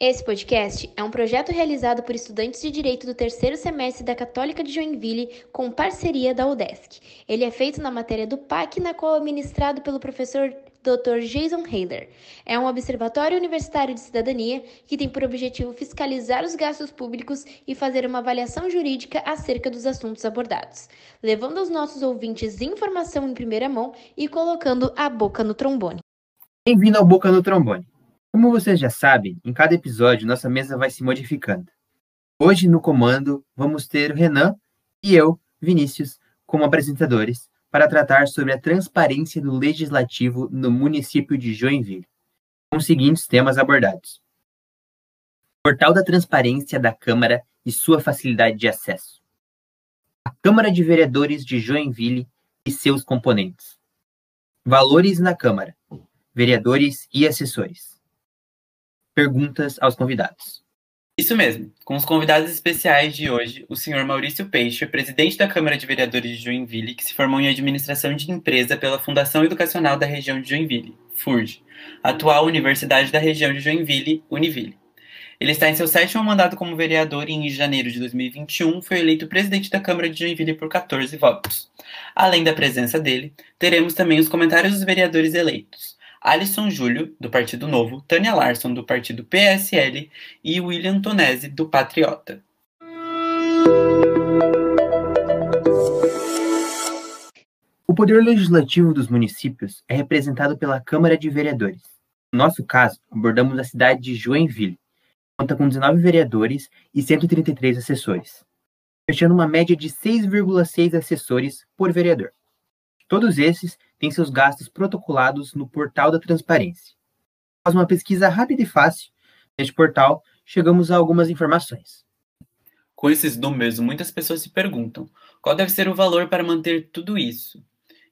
Esse podcast é um projeto realizado por estudantes de Direito do terceiro semestre da Católica de Joinville com parceria da UDESC. Ele é feito na matéria do PAC, na qual é ministrado pelo professor Dr. Jason Hader. É um observatório universitário de cidadania que tem por objetivo fiscalizar os gastos públicos e fazer uma avaliação jurídica acerca dos assuntos abordados, levando aos nossos ouvintes informação em primeira mão e colocando a boca no trombone. Bem-vindo ao Boca no Trombone. Como vocês já sabem, em cada episódio nossa mesa vai se modificando. Hoje no comando vamos ter o Renan e eu, Vinícius, como apresentadores, para tratar sobre a transparência do legislativo no município de Joinville, com os seguintes temas abordados: Portal da Transparência da Câmara e sua facilidade de acesso. A Câmara de Vereadores de Joinville e seus componentes. Valores na Câmara, vereadores e assessores perguntas aos convidados. Isso mesmo. Com os convidados especiais de hoje, o senhor Maurício Peixe, presidente da Câmara de Vereadores de Joinville, que se formou em administração de empresa pela Fundação Educacional da Região de Joinville, FURJ, atual Universidade da Região de Joinville, Univille. Ele está em seu sétimo mandato como vereador e em janeiro de 2021 foi eleito presidente da Câmara de Joinville por 14 votos. Além da presença dele, teremos também os comentários dos vereadores eleitos. Alisson Júlio, do Partido Novo, Tânia Larson, do Partido PSL e William Tonese, do Patriota. O poder legislativo dos municípios é representado pela Câmara de Vereadores. No nosso caso, abordamos a cidade de Joinville. Conta com 19 vereadores e 133 assessores, fechando uma média de 6,6 assessores por vereador. Todos esses têm seus gastos protocolados no portal da transparência. Após uma pesquisa rápida e fácil neste portal, chegamos a algumas informações. Com esses números, muitas pessoas se perguntam qual deve ser o valor para manter tudo isso.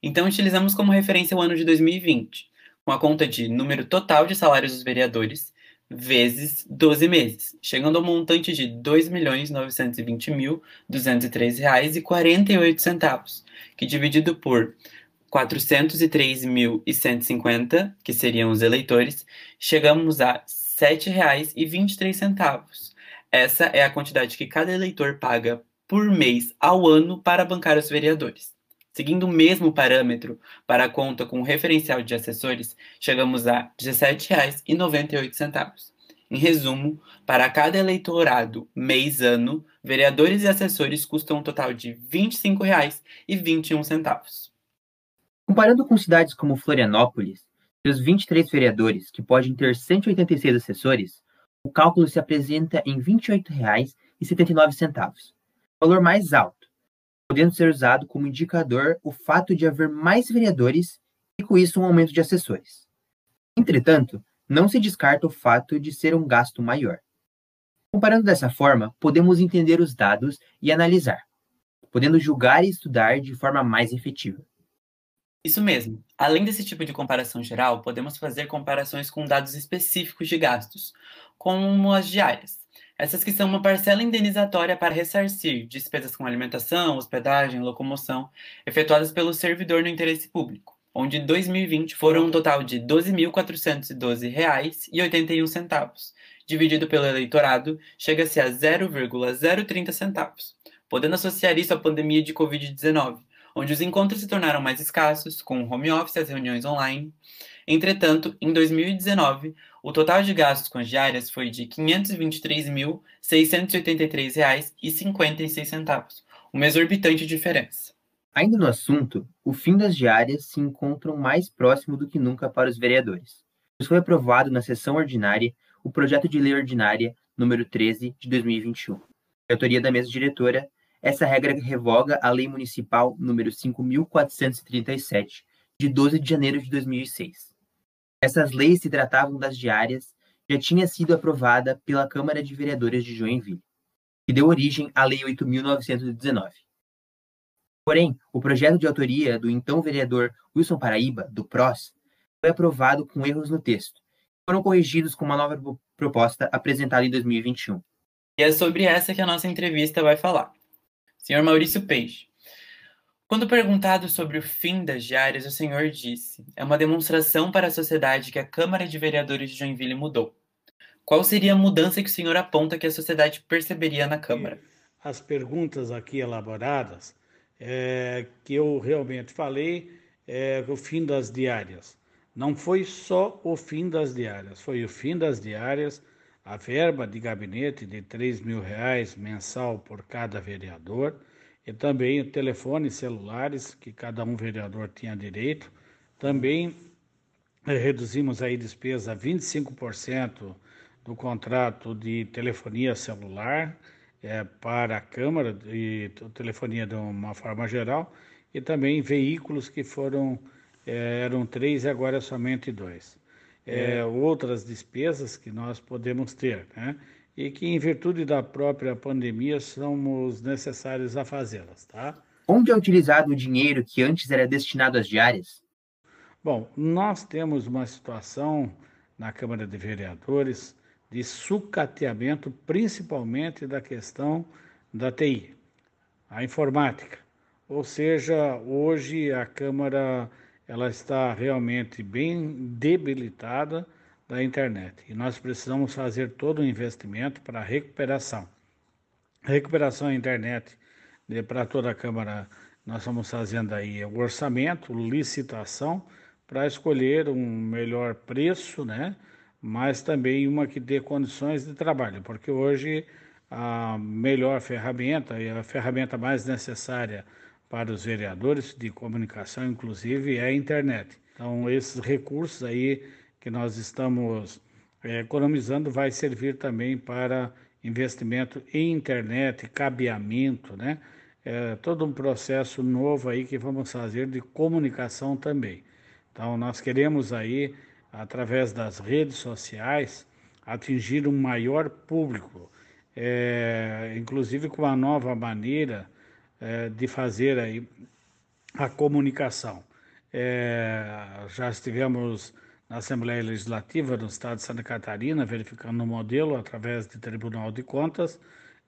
Então, utilizamos como referência o ano de 2020, com a conta de número total de salários dos vereadores vezes 12 meses, chegando ao montante de R$ 2.920.203,48, que dividido por 403.150, que seriam os eleitores, chegamos a R$ 7,23. Essa é a quantidade que cada eleitor paga por mês ao ano para bancar os vereadores. Seguindo o mesmo parâmetro para a conta com referencial de assessores, chegamos a R$ 17,98. Em resumo, para cada eleitorado mês-ano, vereadores e assessores custam um total de R$ 25,21. Comparando com cidades como Florianópolis, seus 23 vereadores, que podem ter 186 assessores, o cálculo se apresenta em R$ 28,79, valor mais alto podendo ser usado como indicador o fato de haver mais vereadores e, com isso, um aumento de assessores. Entretanto, não se descarta o fato de ser um gasto maior. Comparando dessa forma, podemos entender os dados e analisar, podendo julgar e estudar de forma mais efetiva. Isso mesmo. Além desse tipo de comparação geral, podemos fazer comparações com dados específicos de gastos, como as diárias. Essas que são uma parcela indenizatória para ressarcir despesas com alimentação, hospedagem, locomoção, efetuadas pelo servidor no interesse público, onde em 2020 foram um total de R$ 12.412,81. Dividido pelo eleitorado, chega-se a 0,030 centavos, podendo associar isso à pandemia de Covid-19, onde os encontros se tornaram mais escassos, com home office e as reuniões online. Entretanto, em 2019, o total de gastos com as diárias foi de R$ 523.683,56, uma exorbitante diferença. Ainda no assunto, o fim das diárias se encontram mais próximo do que nunca para os vereadores. Pois foi aprovado na sessão ordinária o projeto de lei ordinária número 13 de 2021. De autoria da mesa diretora, essa regra revoga a Lei Municipal número 5437 de 12 de janeiro de 2006 essas leis se tratavam das diárias, já tinha sido aprovada pela Câmara de Vereadores de Joinville, que deu origem à Lei 8.919. Porém, o projeto de autoria do então vereador Wilson Paraíba, do PROS, foi aprovado com erros no texto, foram corrigidos com uma nova proposta apresentada em 2021. E é sobre essa que a nossa entrevista vai falar. Senhor Maurício Peixe, quando perguntado sobre o fim das diárias, o senhor disse: é uma demonstração para a sociedade que a Câmara de Vereadores de Joinville mudou. Qual seria a mudança que o senhor aponta que a sociedade perceberia na Câmara? As perguntas aqui elaboradas, é, que eu realmente falei, é o fim das diárias. Não foi só o fim das diárias, foi o fim das diárias, a verba de gabinete de 3 mil reais mensal por cada vereador e também o telefone celulares que cada um vereador tinha direito. Também eh, reduzimos aí despesa a 25% do contrato de telefonia celular é, para a Câmara e telefonia de uma forma geral e também veículos que foram é, eram três e agora é somente dois. É. Outras despesas que nós podemos ter, né? E que, em virtude da própria pandemia, somos necessários a fazê-las, tá? Onde é utilizado o dinheiro que antes era destinado às diárias? Bom, nós temos uma situação na Câmara de Vereadores de sucateamento, principalmente da questão da TI, a informática. Ou seja, hoje a Câmara ela está realmente bem debilitada da internet e nós precisamos fazer todo o investimento para a recuperação. recuperação da internet para toda a Câmara, nós estamos fazendo aí o orçamento, licitação, para escolher um melhor preço, né? mas também uma que dê condições de trabalho, porque hoje a melhor ferramenta e a ferramenta mais necessária para os vereadores de comunicação, inclusive, é a internet. Então, esses recursos aí que nós estamos é, economizando vai servir também para investimento em internet, cabeamento, né? É, todo um processo novo aí que vamos fazer de comunicação também. Então, nós queremos aí, através das redes sociais, atingir um maior público, é, inclusive com uma nova maneira é, de fazer aí a comunicação. Já estivemos na Assembleia Legislativa do Estado de Santa Catarina verificando o modelo através do Tribunal de Contas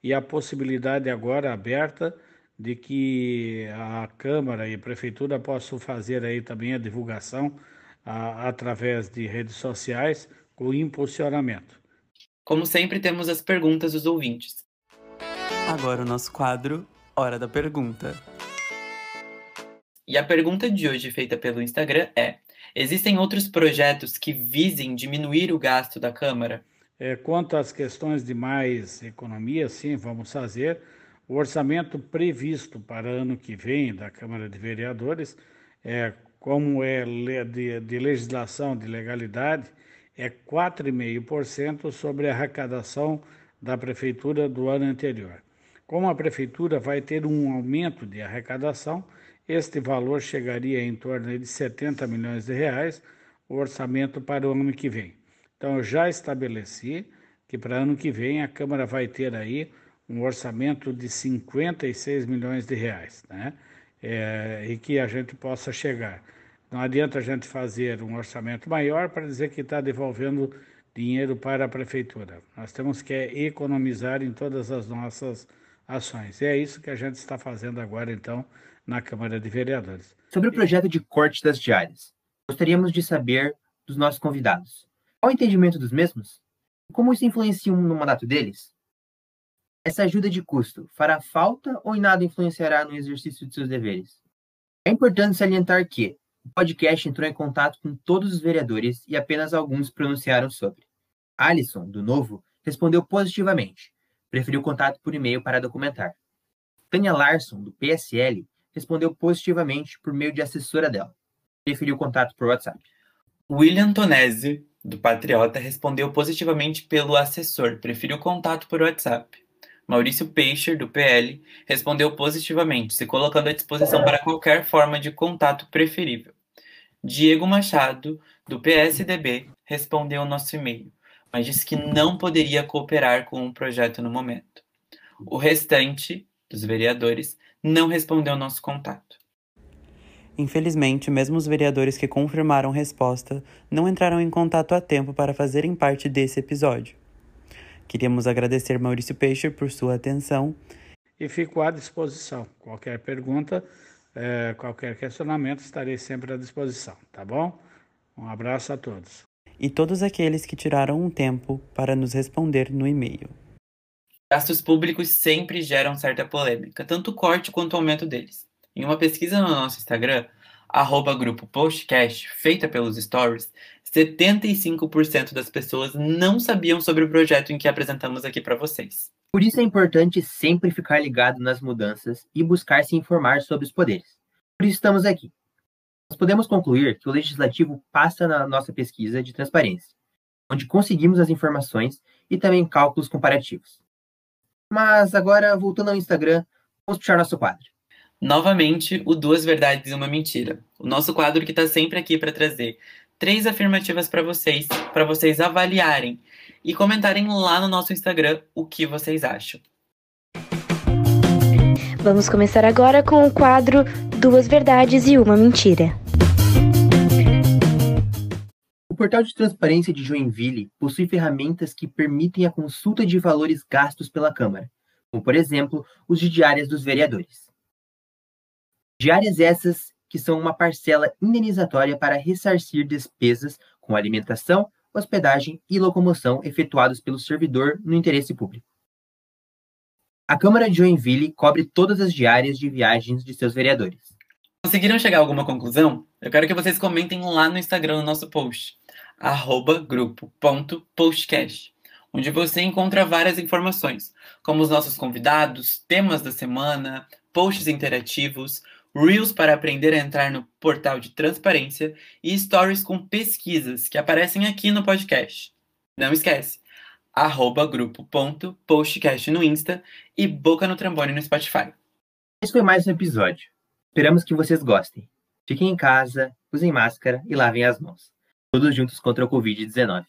e a possibilidade agora aberta de que a Câmara e a Prefeitura possam fazer aí também a divulgação a, através de redes sociais com impulsionamento. Como sempre, temos as perguntas dos ouvintes. Agora o nosso quadro Hora da Pergunta. E a pergunta de hoje, feita pelo Instagram, é: existem outros projetos que visem diminuir o gasto da Câmara? É, quanto às questões de mais economia, sim, vamos fazer. O orçamento previsto para ano que vem da Câmara de Vereadores, é, como é de, de legislação de legalidade, é 4,5% sobre a arrecadação da Prefeitura do ano anterior. Como a prefeitura vai ter um aumento de arrecadação, este valor chegaria em torno de 70 milhões de reais, o orçamento para o ano que vem. Então, eu já estabeleci que para ano que vem a Câmara vai ter aí um orçamento de 56 milhões de reais, né? É, e que a gente possa chegar. Não adianta a gente fazer um orçamento maior para dizer que está devolvendo dinheiro para a prefeitura. Nós temos que economizar em todas as nossas ações. E é isso que a gente está fazendo agora, então, na Câmara de Vereadores. Sobre o projeto de corte das diárias, gostaríamos de saber dos nossos convidados. Qual o entendimento dos mesmos? Como isso influencia no mandato deles? Essa ajuda de custo fará falta ou em nada influenciará no exercício de seus deveres? É importante salientar que o podcast entrou em contato com todos os vereadores e apenas alguns pronunciaram sobre. Alisson, do Novo, respondeu positivamente, preferiu contato por e-mail para documentar. Tânia Larson, do PSL, respondeu positivamente por meio de assessora dela. Preferiu contato por WhatsApp. William Tonese, do Patriota, respondeu positivamente pelo assessor, preferiu contato por WhatsApp. Maurício Peixer, do PL, respondeu positivamente, se colocando à disposição para qualquer forma de contato preferível. Diego Machado, do PSDB, respondeu nosso e-mail mas disse que não poderia cooperar com o projeto no momento. O restante dos vereadores não respondeu ao nosso contato. Infelizmente, mesmo os vereadores que confirmaram resposta não entraram em contato a tempo para fazerem parte desse episódio. Queríamos agradecer Maurício Peixe por sua atenção. E fico à disposição. Qualquer pergunta, é, qualquer questionamento, estarei sempre à disposição, tá bom? Um abraço a todos. e todos aqueles que tiraram um tempo para nos responder no e-mail. Gastos públicos sempre geram certa polêmica, tanto o corte quanto o aumento deles. Em uma pesquisa no nosso Instagram, arroba grupo postcast, feita pelos stories, 75% das pessoas não sabiam sobre o projeto em que apresentamos aqui para vocês. Por isso é importante sempre ficar ligado nas mudanças e buscar se informar sobre os poderes. Por isso estamos aqui. Nós podemos concluir que o legislativo passa na nossa pesquisa de transparência, onde conseguimos as informações e também cálculos comparativos. Mas agora, voltando ao Instagram, vamos puxar nosso quadro. Novamente, o Duas Verdades e uma Mentira. O nosso quadro que está sempre aqui para trazer três afirmativas para vocês, para vocês avaliarem e comentarem lá no nosso Instagram o que vocês acham. Vamos começar agora com o quadro Duas Verdades e uma Mentira. Portal de transparência de Joinville possui ferramentas que permitem a consulta de valores gastos pela Câmara, como, por exemplo, os de diárias dos vereadores. Diárias essas que são uma parcela indenizatória para ressarcir despesas com alimentação, hospedagem e locomoção efetuados pelo servidor no interesse público. A Câmara de Joinville cobre todas as diárias de viagens de seus vereadores. Conseguiram chegar a alguma conclusão? Eu quero que vocês comentem lá no Instagram no nosso post, grupo.postcast, onde você encontra várias informações, como os nossos convidados, temas da semana, posts interativos, Reels para aprender a entrar no portal de transparência e Stories com pesquisas que aparecem aqui no podcast. Não esquece, arroba grupo.postcast no Insta e Boca no Trambone no Spotify. Esse foi mais um episódio. Esperamos que vocês gostem. Fiquem em casa, usem máscara e lavem as mãos todos juntos contra o Covid-19.